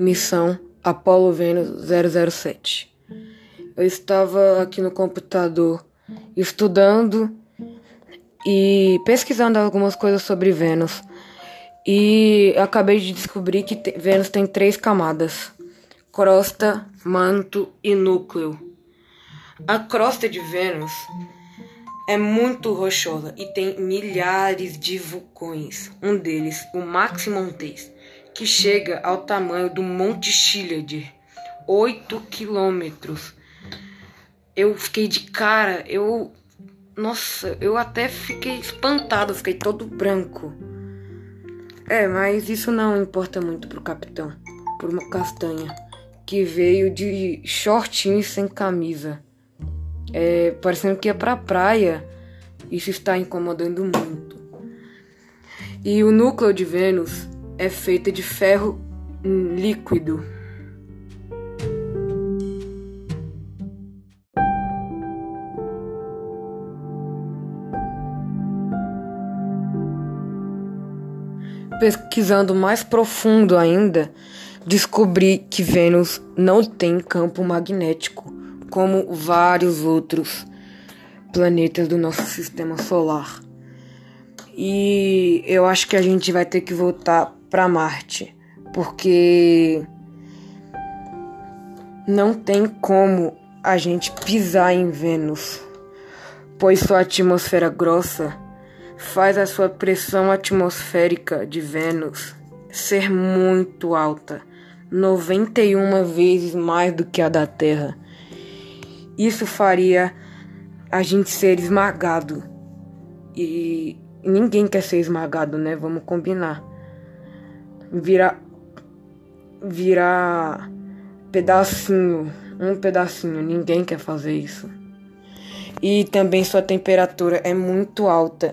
missão Apollo Vênus 007. Eu estava aqui no computador estudando e pesquisando algumas coisas sobre Vênus. E acabei de descobrir que Vênus tem três camadas: crosta, manto e núcleo. A crosta de Vênus é muito rochosa e tem milhares de vulcões. Um deles, o Maximum 3, que chega ao tamanho do Monte Chiliad, 8 quilômetros. Eu fiquei de cara, eu. Nossa, eu até fiquei espantado, fiquei todo branco. É, mas isso não importa muito pro capitão, por uma castanha, que veio de shortinho sem camisa. É, parecendo que ia pra praia. Isso está incomodando muito. E o núcleo de Vênus é feito de ferro líquido. Pesquisando mais profundo ainda, descobri que Vênus não tem campo magnético, como vários outros planetas do nosso sistema solar. E eu acho que a gente vai ter que voltar para Marte, porque não tem como a gente pisar em Vênus, pois sua atmosfera grossa faz a sua pressão atmosférica de Vênus ser muito alta, 91 vezes mais do que a da Terra. Isso faria a gente ser esmagado. E ninguém quer ser esmagado, né? Vamos combinar. Virar virar pedacinho, um pedacinho, ninguém quer fazer isso. E também sua temperatura é muito alta